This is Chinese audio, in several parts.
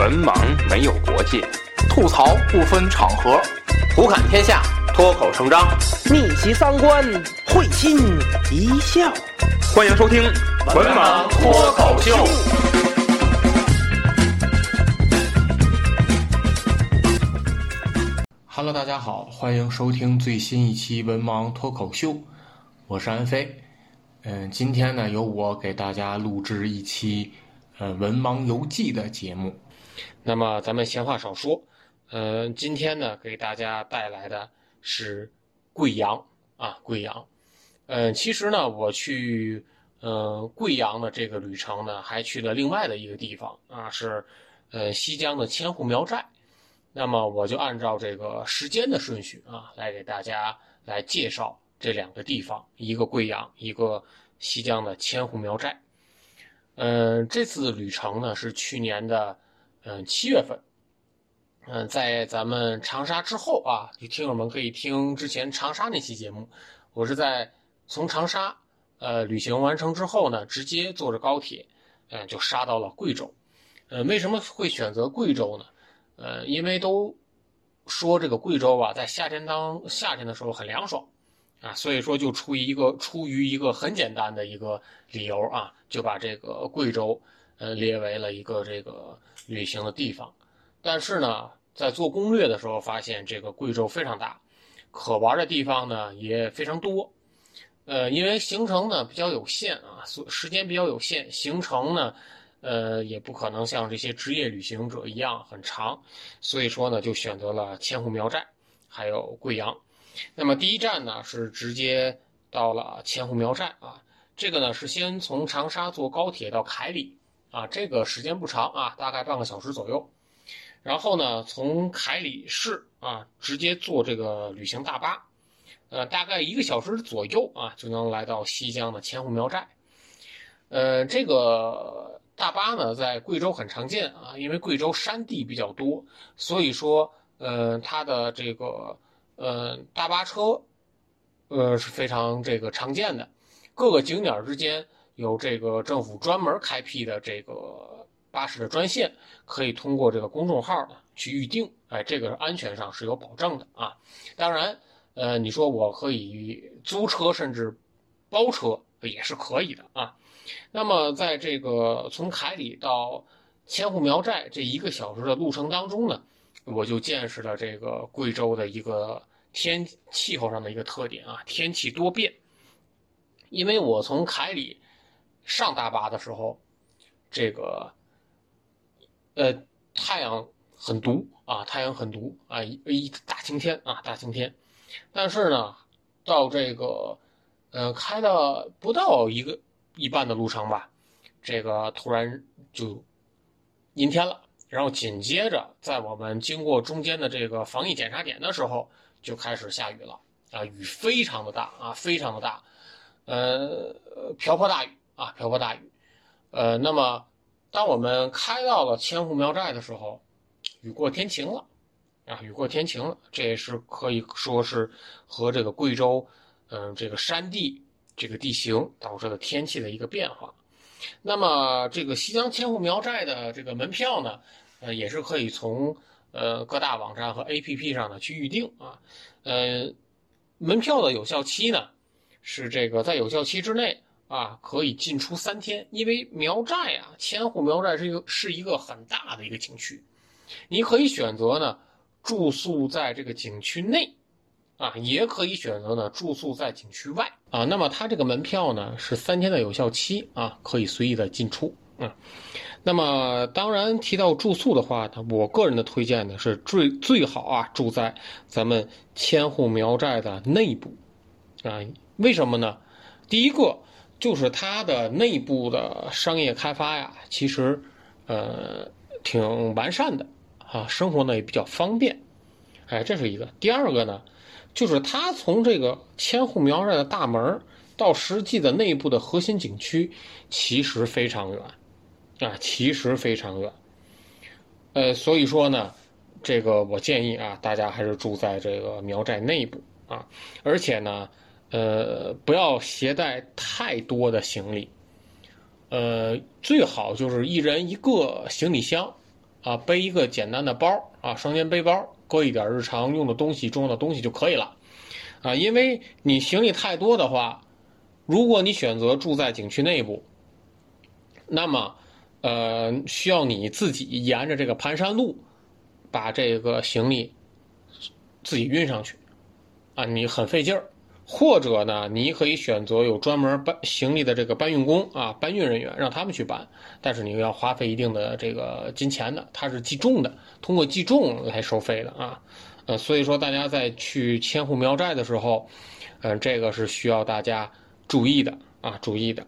文盲没有国界，吐槽不分场合，胡侃天下，脱口成章，逆袭三观，会心一笑。欢迎收听《文盲脱口秀》。Hello，大家好，欢迎收听最新一期《文盲脱口秀》，我是安飞。嗯，今天呢，由我给大家录制一期呃《文盲游记》的节目。那么咱们闲话少说，呃，今天呢，给大家带来的是贵阳啊，贵阳。嗯，其实呢，我去呃贵阳的这个旅程呢，还去了另外的一个地方啊，是呃西江的千户苗寨。那么我就按照这个时间的顺序啊，来给大家来介绍这两个地方，一个贵阳，一个西江的千户苗寨。嗯，这次旅程呢是去年的嗯七月份，嗯，在咱们长沙之后啊，就听友们可以听之前长沙那期节目，我是在从长沙呃旅行完成之后呢，直接坐着高铁，嗯，就杀到了贵州。呃，为什么会选择贵州呢？呃，因为都说这个贵州啊，在夏天当夏天的时候很凉爽，啊，所以说就出于一个出于一个很简单的一个理由啊，就把这个贵州呃列为了一个这个旅行的地方。但是呢，在做攻略的时候发现，这个贵州非常大，可玩的地方呢也非常多。呃，因为行程呢比较有限啊，所时间比较有限，行程呢。呃，也不可能像这些职业旅行者一样很长，所以说呢，就选择了千户苗寨，还有贵阳。那么第一站呢，是直接到了千户苗寨啊。这个呢是先从长沙坐高铁到凯里啊，这个时间不长啊，大概半个小时左右。然后呢，从凯里市啊，直接坐这个旅行大巴，呃，大概一个小时左右啊，就能来到西江的千户苗寨。呃，这个。大巴呢，在贵州很常见啊，因为贵州山地比较多，所以说，呃，它的这个，呃，大巴车，呃，是非常这个常见的。各个景点之间有这个政府专门开辟的这个巴士的专线，可以通过这个公众号呢去预定，哎，这个安全上是有保证的啊。当然，呃，你说我可以租车甚至包车也是可以的啊。那么，在这个从凯里到千户苗寨这一个小时的路程当中呢，我就见识了这个贵州的一个天气候上的一个特点啊，天气多变。因为我从凯里上大巴的时候，这个呃太阳很毒啊，太阳很毒啊，一一大晴天啊，大晴天。但是呢，到这个呃开了不到一个。一半的路程吧，这个突然就阴天了，然后紧接着在我们经过中间的这个防疫检查点的时候，就开始下雨了啊，雨非常的大啊，非常的大，呃，瓢泼大雨啊，瓢泼大雨，呃，那么当我们开到了千户苗寨的时候，雨过天晴了啊，雨过天晴了，这也是可以说是和这个贵州，嗯，这个山地。这个地形导致的天气的一个变化，那么这个西江千户苗寨的这个门票呢，呃，也是可以从呃各大网站和 APP 上呢去预定啊，呃，门票的有效期呢是这个在有效期之内啊可以进出三天，因为苗寨啊千户苗寨是一个是一个很大的一个景区，你可以选择呢住宿在这个景区内。啊，也可以选择呢住宿在景区外啊。那么它这个门票呢是三天的有效期啊，可以随意的进出啊。那么当然提到住宿的话呢，我个人的推荐呢是最最好啊住在咱们千户苗寨的内部啊。为什么呢？第一个就是它的内部的商业开发呀，其实呃挺完善的啊，生活呢也比较方便。哎，这是一个。第二个呢。就是它从这个千户苗寨的大门到实际的内部的核心景区，其实非常远，啊，其实非常远。呃，所以说呢，这个我建议啊，大家还是住在这个苗寨内部啊，而且呢，呃，不要携带太多的行李，呃，最好就是一人一个行李箱，啊，背一个简单的包啊，双肩背包，搁一点日常用的东西、重要的东西就可以了，啊，因为你行李太多的话，如果你选择住在景区内部，那么，呃，需要你自己沿着这个盘山路，把这个行李自己运上去，啊，你很费劲儿。或者呢，你可以选择有专门搬行李的这个搬运工啊，搬运人员让他们去搬，但是你又要花费一定的这个金钱的，它是计重的，通过计重来收费的啊，呃，所以说大家在去千户苗寨的时候，嗯，这个是需要大家注意的啊，注意的。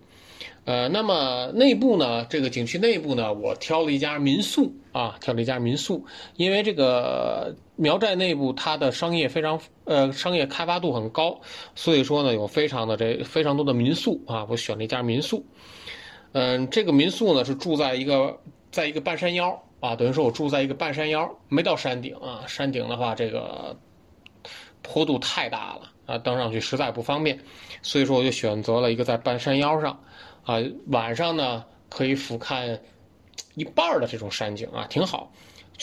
呃，那么内部呢，这个景区内部呢，我挑了一家民宿啊，挑了一家民宿，因为这个苗寨内部它的商业非常呃商业开发度很高，所以说呢有非常的这非常多的民宿啊，我选了一家民宿。嗯，这个民宿呢是住在一个在一个半山腰啊，等于说我住在一个半山腰，没到山顶啊，山顶的话这个坡度太大了啊，登上去实在不方便，所以说我就选择了一个在半山腰上。啊，晚上呢可以俯瞰一半的这种山景啊，挺好。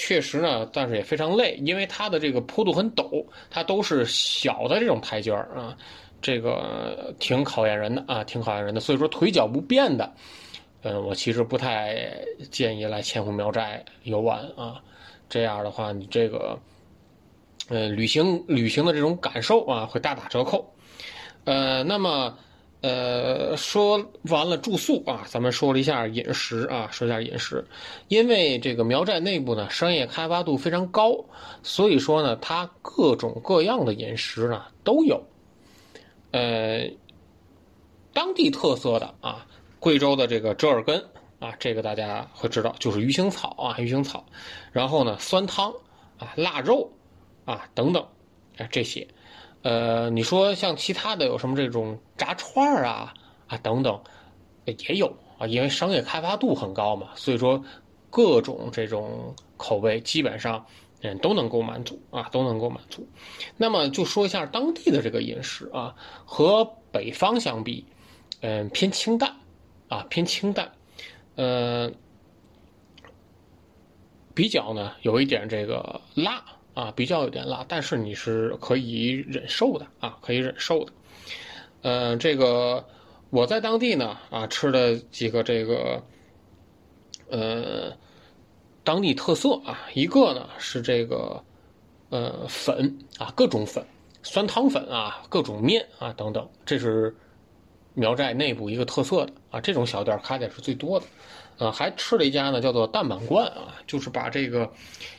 确实呢，但是也非常累，因为它的这个坡度很陡，它都是小的这种台阶儿啊，这个挺考验人的啊，挺考验人的。所以说腿脚不便的，嗯，我其实不太建议来千户苗寨游玩啊。这样的话，你这个，呃，旅行旅行的这种感受啊，会大打折扣。呃，那么。呃，说完了住宿啊，咱们说了一下饮食啊，说一下饮食，因为这个苗寨内部呢，商业开发度非常高，所以说呢，它各种各样的饮食呢都有。呃，当地特色的啊，贵州的这个折耳根啊，这个大家会知道，就是鱼腥草啊，鱼腥草，然后呢，酸汤啊，腊肉啊等等，啊这些。呃，你说像其他的有什么这种炸串儿啊啊等等，也有啊，因为商业开发度很高嘛，所以说各种这种口味基本上嗯都能够满足啊，都能够满足。那么就说一下当地的这个饮食啊，和北方相比，嗯偏清淡啊偏清淡，呃比较呢有一点这个辣。啊，比较有点辣，但是你是可以忍受的啊，可以忍受的。嗯，这个我在当地呢啊吃了几个这个呃当地特色啊，一个呢是这个呃粉啊，各种粉，酸汤粉啊，各种面啊等等，这是苗寨内部一个特色的啊，这种小店开的是最多的。呃，还吃了一家呢，叫做蛋满罐啊，就是把这个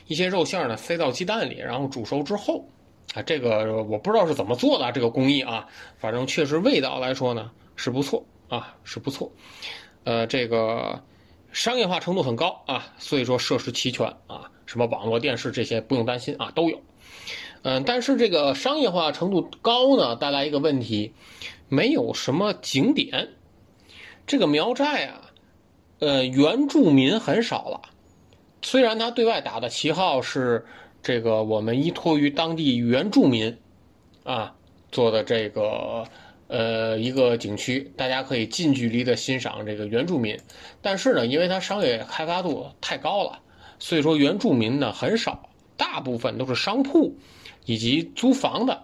一些肉馅呢塞到鸡蛋里，然后煮熟之后，啊，这个我不知道是怎么做的这个工艺啊，反正确实味道来说呢是不错啊，是不错。呃，这个商业化程度很高啊，所以说设施齐全啊，什么网络电视这些不用担心啊，都有。嗯，但是这个商业化程度高呢，带来一个问题，没有什么景点。这个苗寨啊。呃，原住民很少了，虽然他对外打的旗号是这个我们依托于当地原住民，啊做的这个呃一个景区，大家可以近距离的欣赏这个原住民，但是呢，因为它商业开发度太高了，所以说原住民呢很少，大部分都是商铺以及租房的，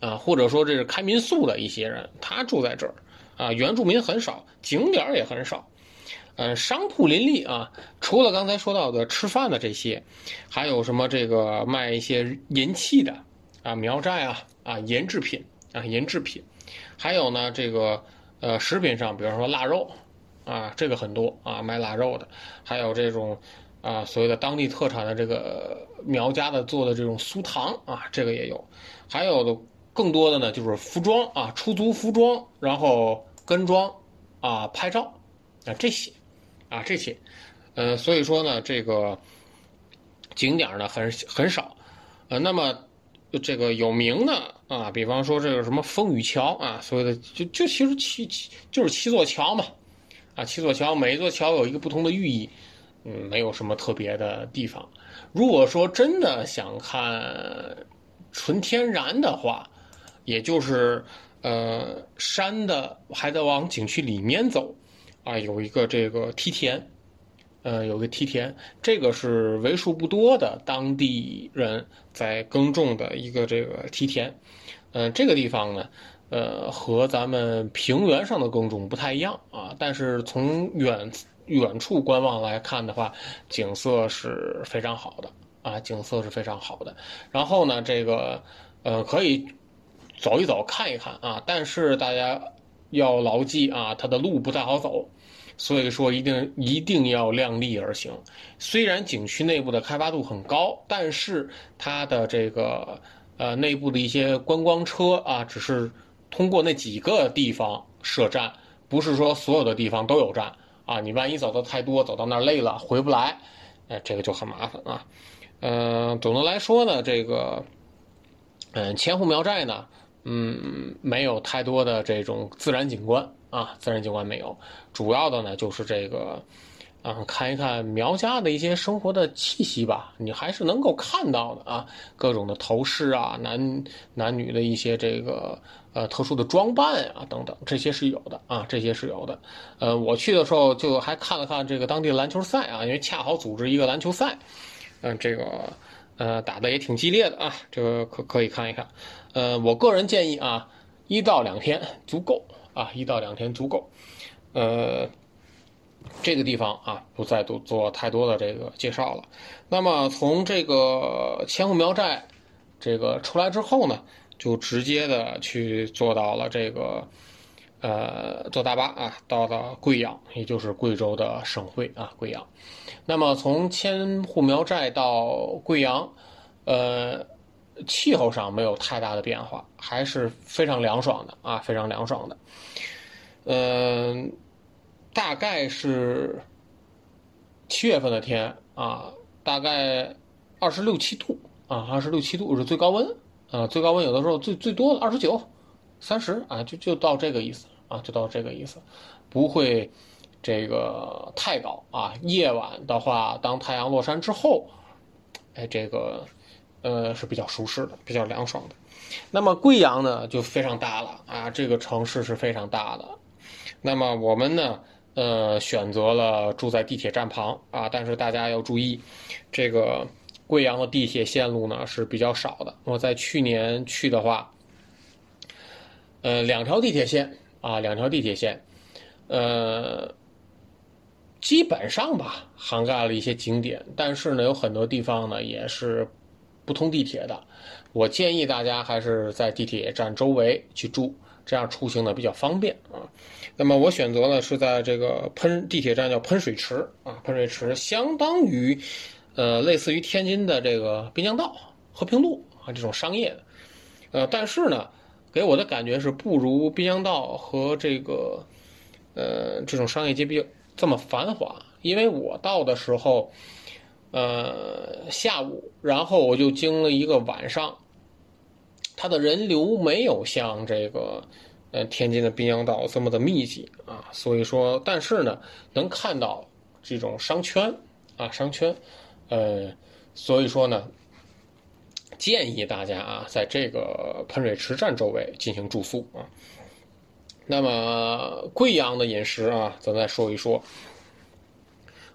啊或者说这是开民宿的一些人，他住在这儿，啊原住民很少，景点也很少。嗯，商铺林立啊，除了刚才说到的吃饭的这些，还有什么这个卖一些银器的啊，苗寨啊啊银制品啊银制品，还有呢这个呃食品上，比方说腊肉啊，这个很多啊卖腊肉的，还有这种啊所谓的当地特产的这个苗家的做的这种酥糖啊，这个也有，还有的更多的呢就是服装啊，出租服装，然后跟妆啊拍照啊这些。啊，这些，呃，所以说呢，这个景点呢很很少，呃，那么这个有名的啊，比方说这个什么风雨桥啊，所谓的就就其实七七就是七座桥嘛，啊，七座桥，每一座桥有一个不同的寓意，嗯，没有什么特别的地方。如果说真的想看纯天然的话，也就是呃山的还得往景区里面走。啊，有一个这个梯田，呃，有个梯田，这个是为数不多的当地人在耕种的一个这个梯田。嗯，这个地方呢，呃，和咱们平原上的耕种不太一样啊。但是从远远处观望来看的话，景色是非常好的啊，景色是非常好的。然后呢，这个呃，可以走一走看一看啊，但是大家要牢记啊，它的路不太好走。所以说，一定一定要量力而行。虽然景区内部的开发度很高，但是它的这个呃内部的一些观光车啊，只是通过那几个地方设站，不是说所有的地方都有站啊。你万一走的太多，走到那儿累了回不来，哎，这个就很麻烦啊。嗯，总的来说呢，这个嗯千户苗寨呢，嗯，没有太多的这种自然景观。啊，自然景观没有，主要的呢就是这个，啊，看一看苗家的一些生活的气息吧，你还是能够看到的啊，各种的头饰啊，男男女的一些这个呃特殊的装扮啊等等，这些是有的啊，这些是有的。呃，我去的时候就还看了看这个当地篮球赛啊，因为恰好组织一个篮球赛，嗯，这个呃打的也挺激烈的啊，这个可可以看一看。呃，我个人建议啊，一到两天足够。啊，一到两天足够。呃，这个地方啊，不再多做太多的这个介绍了。那么从这个千户苗寨这个出来之后呢，就直接的去坐到了这个呃坐大巴啊，到了贵阳，也就是贵州的省会啊贵阳。那么从千户苗寨到贵阳，呃，气候上没有太大的变化，还是非常凉爽的啊，非常凉爽的。嗯，大概是七月份的天啊，大概二十六七度啊，二十六七度是最高温啊，最高温有的时候最最多的二十九、三十啊，就就到这个意思啊，就到这个意思，不会这个太高啊。夜晚的话，当太阳落山之后，哎，这个呃是比较舒适的，比较凉爽的。那么贵阳呢，就非常大了啊，这个城市是非常大的。那么我们呢，呃，选择了住在地铁站旁啊，但是大家要注意，这个贵阳的地铁线路呢是比较少的。我在去年去的话，呃，两条地铁线啊，两条地铁线，呃，基本上吧涵盖了一些景点，但是呢，有很多地方呢也是不通地铁的。我建议大家还是在地铁站周围去住。这样出行呢比较方便啊。那么我选择呢是在这个喷地铁站叫喷水池啊，喷水池相当于，呃，类似于天津的这个滨江道、和平路啊这种商业的，呃，但是呢，给我的感觉是不如滨江道和这个，呃，这种商业街比较这么繁华。因为我到的时候，呃，下午，然后我就经了一个晚上。它的人流没有像这个，呃，天津的滨江道这么的密集啊，所以说，但是呢，能看到这种商圈啊，商圈，呃，所以说呢，建议大家啊，在这个喷水池站周围进行住宿啊。那么贵阳的饮食啊，咱再说一说，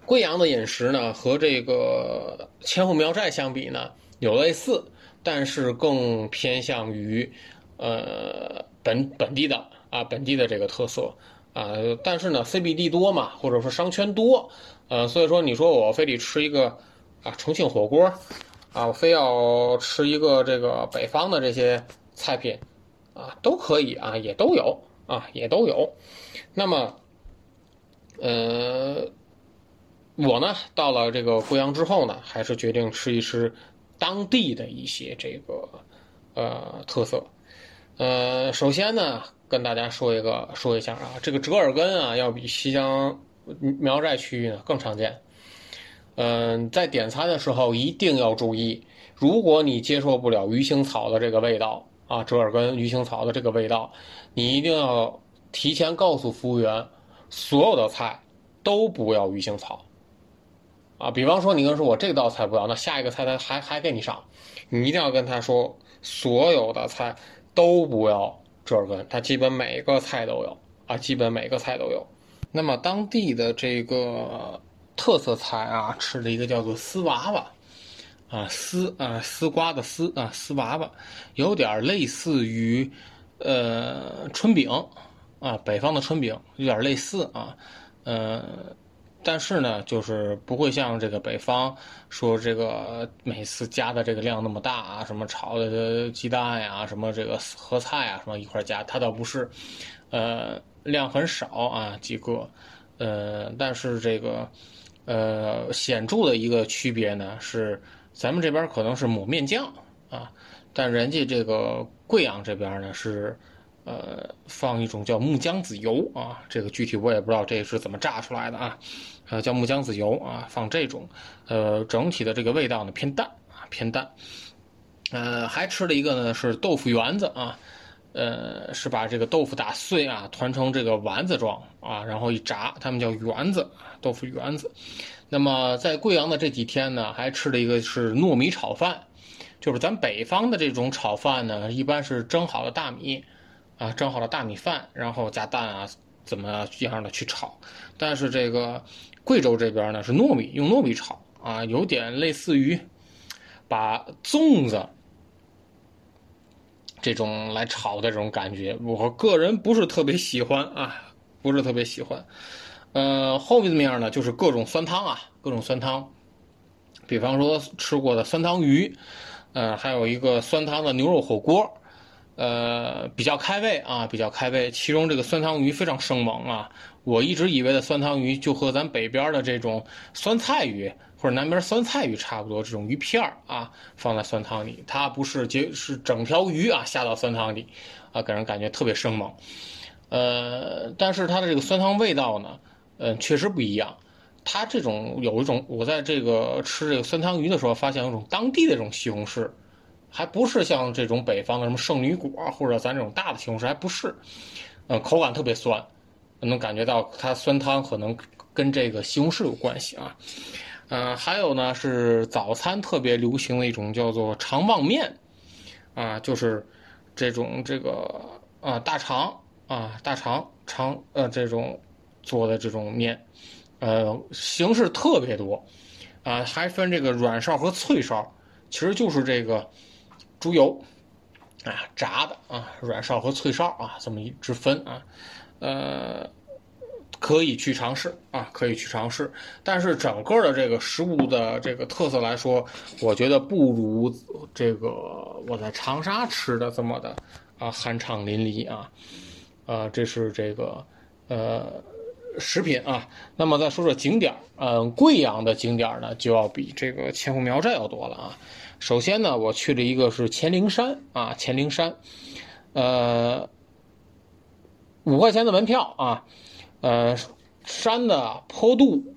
贵阳的饮食呢，和这个千户苗寨相比呢，有类似。但是更偏向于，呃，本本地的啊，本地的这个特色啊。但是呢，CBD 多嘛，或者说商圈多，呃，所以说你说我非得吃一个啊重庆火锅，啊，我非要吃一个这个北方的这些菜品，啊，都可以啊，也都有啊，也都有。那么，呃，我呢到了这个贵阳之后呢，还是决定吃一吃。当地的一些这个呃特色，呃，首先呢，跟大家说一个说一下啊，这个折耳根啊，要比西江苗寨区域呢更常见。嗯，在点餐的时候一定要注意，如果你接受不了鱼腥草的这个味道啊，折耳根鱼腥草的这个味道，你一定要提前告诉服务员，所有的菜都不要鱼腥草。啊，比方说你跟说我这道菜不要，那下一个菜他还还给你上，你一定要跟他说所有的菜都不要折耳根，他基本每个菜都有啊，基本每个菜都有。那么当地的这个特色菜啊，吃了一个叫做丝娃娃，啊丝啊丝瓜的丝啊丝娃娃，有点类似于呃春饼啊，北方的春饼有点类似啊，呃。但是呢，就是不会像这个北方说这个每次加的这个量那么大啊，什么炒的鸡蛋呀，什么这个合菜啊，什么一块加，它倒不是，呃，量很少啊，几个，呃，但是这个，呃，显著的一个区别呢是，咱们这边可能是抹面酱啊，但人家这个贵阳这边呢是。呃，放一种叫木姜子油啊，这个具体我也不知道这是怎么榨出来的啊，呃，叫木姜子油啊，放这种，呃，整体的这个味道呢偏淡啊，偏淡。呃，还吃了一个呢是豆腐圆子啊，呃，是把这个豆腐打碎啊，团成这个丸子状啊，然后一炸，他们叫圆子，豆腐圆子。那么在贵阳的这几天呢，还吃了一个是糯米炒饭，就是咱北方的这种炒饭呢，一般是蒸好的大米。啊，蒸好的大米饭，然后加蛋啊，怎么样的去炒？但是这个贵州这边呢是糯米，用糯米炒啊，有点类似于把粽子这种来炒的这种感觉。我个人不是特别喜欢啊，不是特别喜欢。呃，后面面呢就是各种酸汤啊，各种酸汤，比方说吃过的酸汤鱼，呃，还有一个酸汤的牛肉火锅。呃，比较开胃啊，比较开胃。其中这个酸汤鱼非常生猛啊！我一直以为的酸汤鱼就和咱北边的这种酸菜鱼或者南边酸菜鱼差不多，这种鱼片儿啊，放在酸汤里，它不是，就是整条鱼啊下到酸汤里，啊，给人感觉特别生猛。呃，但是它的这个酸汤味道呢，嗯，确实不一样。它这种有一种，我在这个吃这个酸汤鱼的时候，发现有种当地的这种西红柿。还不是像这种北方的什么圣女果，或者咱这种大的西红柿，还不是，嗯，口感特别酸，能感觉到它酸汤可能跟这个西红柿有关系啊。嗯，还有呢是早餐特别流行的一种叫做肠旺面，啊，就是这种这个啊大肠啊大肠肠呃这种做的这种面，呃形式特别多，啊还分这个软哨和脆哨，其实就是这个。猪油，啊，炸的啊，软哨和脆哨啊，这么一之分啊，呃，可以去尝试啊，可以去尝试。但是整个的这个食物的这个特色来说，我觉得不如这个我在长沙吃的这么的啊酣畅淋漓啊，啊，这是这个呃食品啊。那么再说说景点嗯，贵阳的景点呢，就要比这个千户苗寨要多了啊。首先呢，我去了一个是乾陵山啊，乾陵山，呃，五块钱的门票啊，呃，山的坡度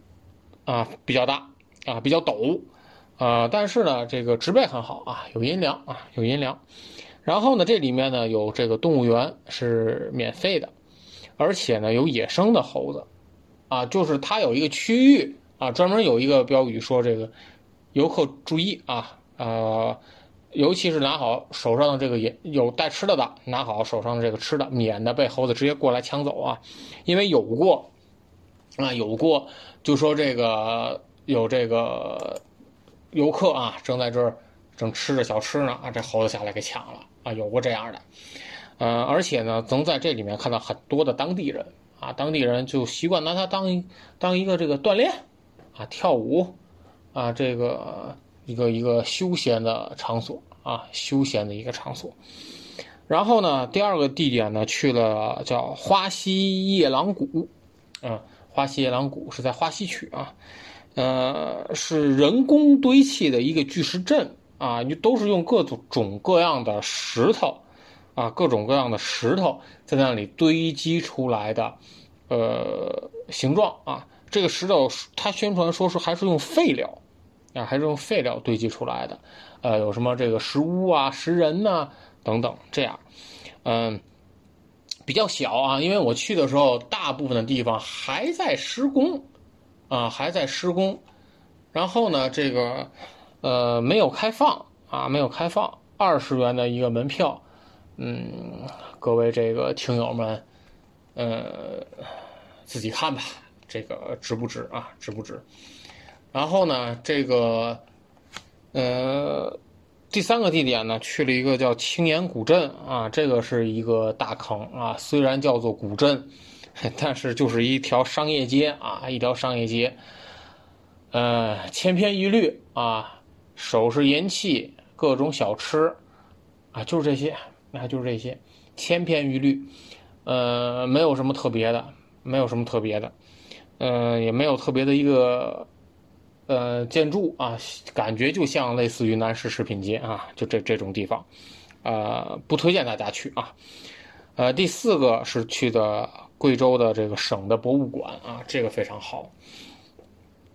啊比较大啊，比较陡啊，但是呢，这个植被很好啊，有阴凉啊，有阴凉。然后呢，这里面呢有这个动物园是免费的，而且呢有野生的猴子啊，就是它有一个区域啊，专门有一个标语说这个游客注意啊。呃，尤其是拿好手上的这个也有带吃的的，拿好手上的这个吃的，免得被猴子直接过来抢走啊！因为有过啊，有过，就说这个有这个游客啊，正在这儿正吃着小吃呢啊，这猴子下来给抢了啊，有过这样的。呃，而且呢，能在这里面看到很多的当地人啊，当地人就习惯拿它当当一个这个锻炼啊，跳舞啊，这个。一个一个休闲的场所啊，休闲的一个场所。然后呢，第二个地点呢，去了叫花溪夜郎谷，啊，花溪夜郎谷是在花溪区啊，呃，是人工堆砌的一个巨石阵啊，你都是用各种各样的石头啊，各种各样的石头在那里堆积出来的，呃，形状啊，这个石头它宣传说是还是用废料。啊，还是用废料堆积出来的，呃，有什么这个石屋啊、石人呐等等，这样，嗯，比较小啊，因为我去的时候，大部分的地方还在施工，啊，还在施工，然后呢，这个，呃，没有开放啊，没有开放，二十元的一个门票，嗯，各位这个听友们，呃，自己看吧，这个值不值啊？值不值？然后呢，这个呃第三个地点呢，去了一个叫青岩古镇啊，这个是一个大坑啊，虽然叫做古镇，但是就是一条商业街啊，一条商业街，呃，千篇一律啊，首饰银器。各种小吃，啊，就是这些，那就是这些，千篇一律，呃，没有什么特别的，没有什么特别的，呃，也没有特别的一个，呃，建筑啊，感觉就像类似于南市食品街啊，就这这种地方，呃，不推荐大家去啊。呃，第四个是去的贵州的这个省的博物馆啊，这个非常好，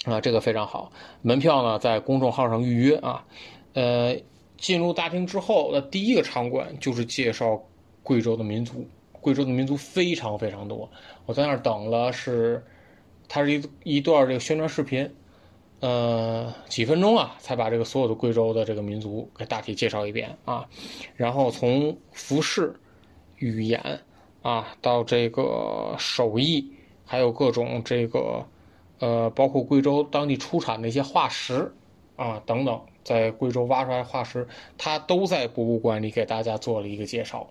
啊，这个非常好，门票呢在公众号上预约啊。呃，进入大厅之后的第一个场馆就是介绍贵州的民族。贵州的民族非常非常多，我在那儿等了是，它是一一段这个宣传视频，呃，几分钟啊，才把这个所有的贵州的这个民族给大体介绍一遍啊。然后从服饰、语言啊，到这个手艺，还有各种这个，呃，包括贵州当地出产的一些化石啊等等。在贵州挖出来化石，它都在博物馆里给大家做了一个介绍，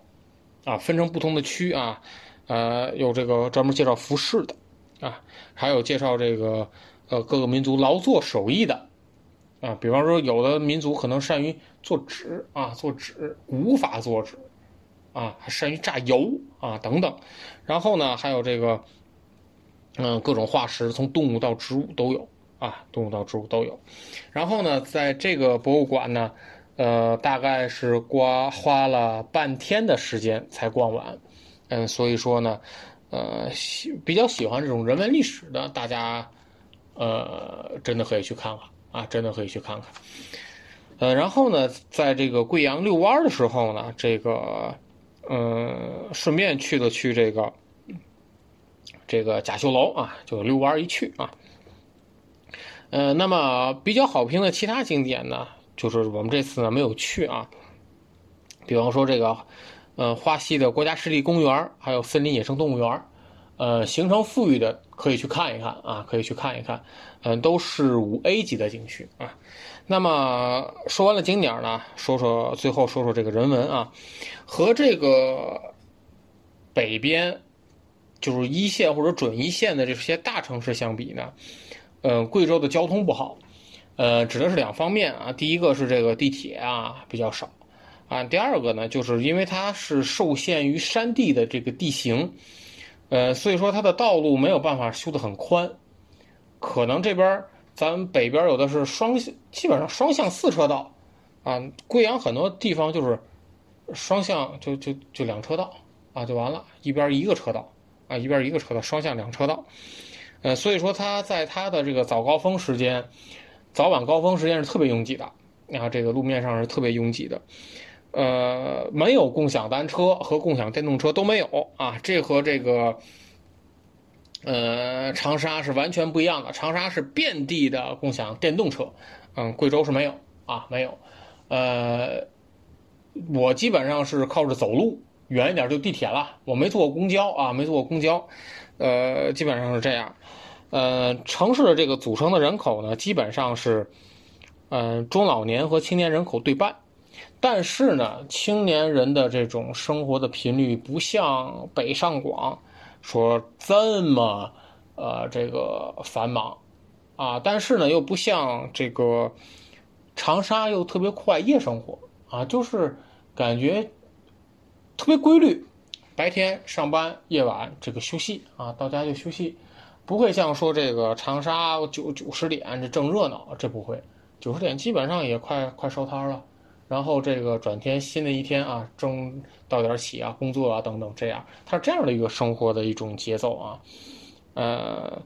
啊，分成不同的区啊，呃，有这个专门介绍服饰的，啊，还有介绍这个呃各个民族劳作手艺的，啊，比方说有的民族可能善于做纸啊，做纸古法做纸，啊，还善于榨油啊等等，然后呢，还有这个嗯各种化石，从动物到植物都有。啊，动物到植物都有，然后呢，在这个博物馆呢，呃，大概是刮花了半天的时间才逛完，嗯，所以说呢，呃，喜比较喜欢这种人文历史的，大家，呃，真的可以去看看啊，真的可以去看看，呃，然后呢，在这个贵阳遛弯的时候呢，这个，嗯，顺便去了去这个，这个甲秀楼啊，就遛弯一去啊。呃，那么比较好评的其他景点呢，就是我们这次呢没有去啊。比方说这个，呃，花溪的国家湿地公园，还有森林野生动物园，呃，行程富裕的可以去看一看啊，可以去看一看，嗯，都是五 A 级的景区啊。那么说完了景点呢，说说最后说说这个人文啊，和这个北边就是一线或者准一线的这些大城市相比呢。嗯，贵州的交通不好，呃，指的是两方面啊。第一个是这个地铁啊比较少，啊，第二个呢，就是因为它是受限于山地的这个地形，呃，所以说它的道路没有办法修得很宽，可能这边咱北边有的是双，基本上双向四车道，啊，贵阳很多地方就是双向就就就两车道啊就完了，一边一个车道啊，一边一个车道，双向两车道。呃，所以说它在它的这个早高峰时间、早晚高峰时间是特别拥挤的，然后这个路面上是特别拥挤的，呃，没有共享单车和共享电动车都没有啊，这和这个呃长沙是完全不一样的，长沙是遍地的共享电动车，嗯，贵州是没有啊，没有，呃，我基本上是靠着走路，远一点就地铁了，我没坐过公交啊，没坐过公交。呃，基本上是这样。呃，城市的这个组成的人口呢，基本上是，嗯，中老年和青年人口对半。但是呢，青年人的这种生活的频率不像北上广说这么呃这个繁忙啊，但是呢又不像这个长沙又特别快夜生活啊，就是感觉特别规律。白天上班，夜晚这个休息啊，到家就休息，不会像说这个长沙九九十点这正热闹，这不会，九十点基本上也快快收摊了，然后这个转天新的一天啊，正到点起啊，工作啊等等这样，它是这样的一个生活的一种节奏啊，呃，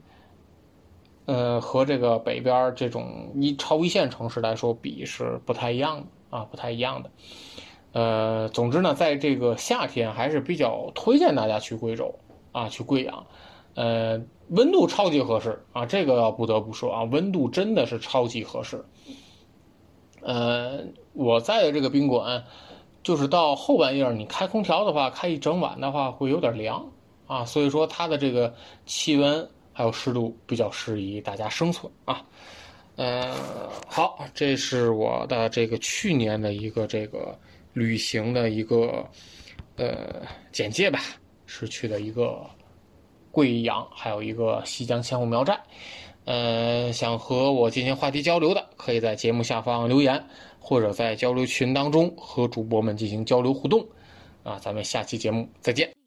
呃，和这个北边这种一超一线城市来说比是不太一样的啊，不太一样的。呃，总之呢，在这个夏天还是比较推荐大家去贵州啊，去贵阳，呃，温度超级合适啊，这个要不得不说啊，温度真的是超级合适。呃，我在的这个宾馆，就是到后半夜你开空调的话，开一整晚的话会有点凉啊，所以说它的这个气温还有湿度比较适宜大家生存啊。呃，好，这是我的这个去年的一个这个旅行的一个呃简介吧，是去的一个贵阳，还有一个西江千户苗寨。呃，想和我进行话题交流的，可以在节目下方留言，或者在交流群当中和主播们进行交流互动。啊，咱们下期节目再见。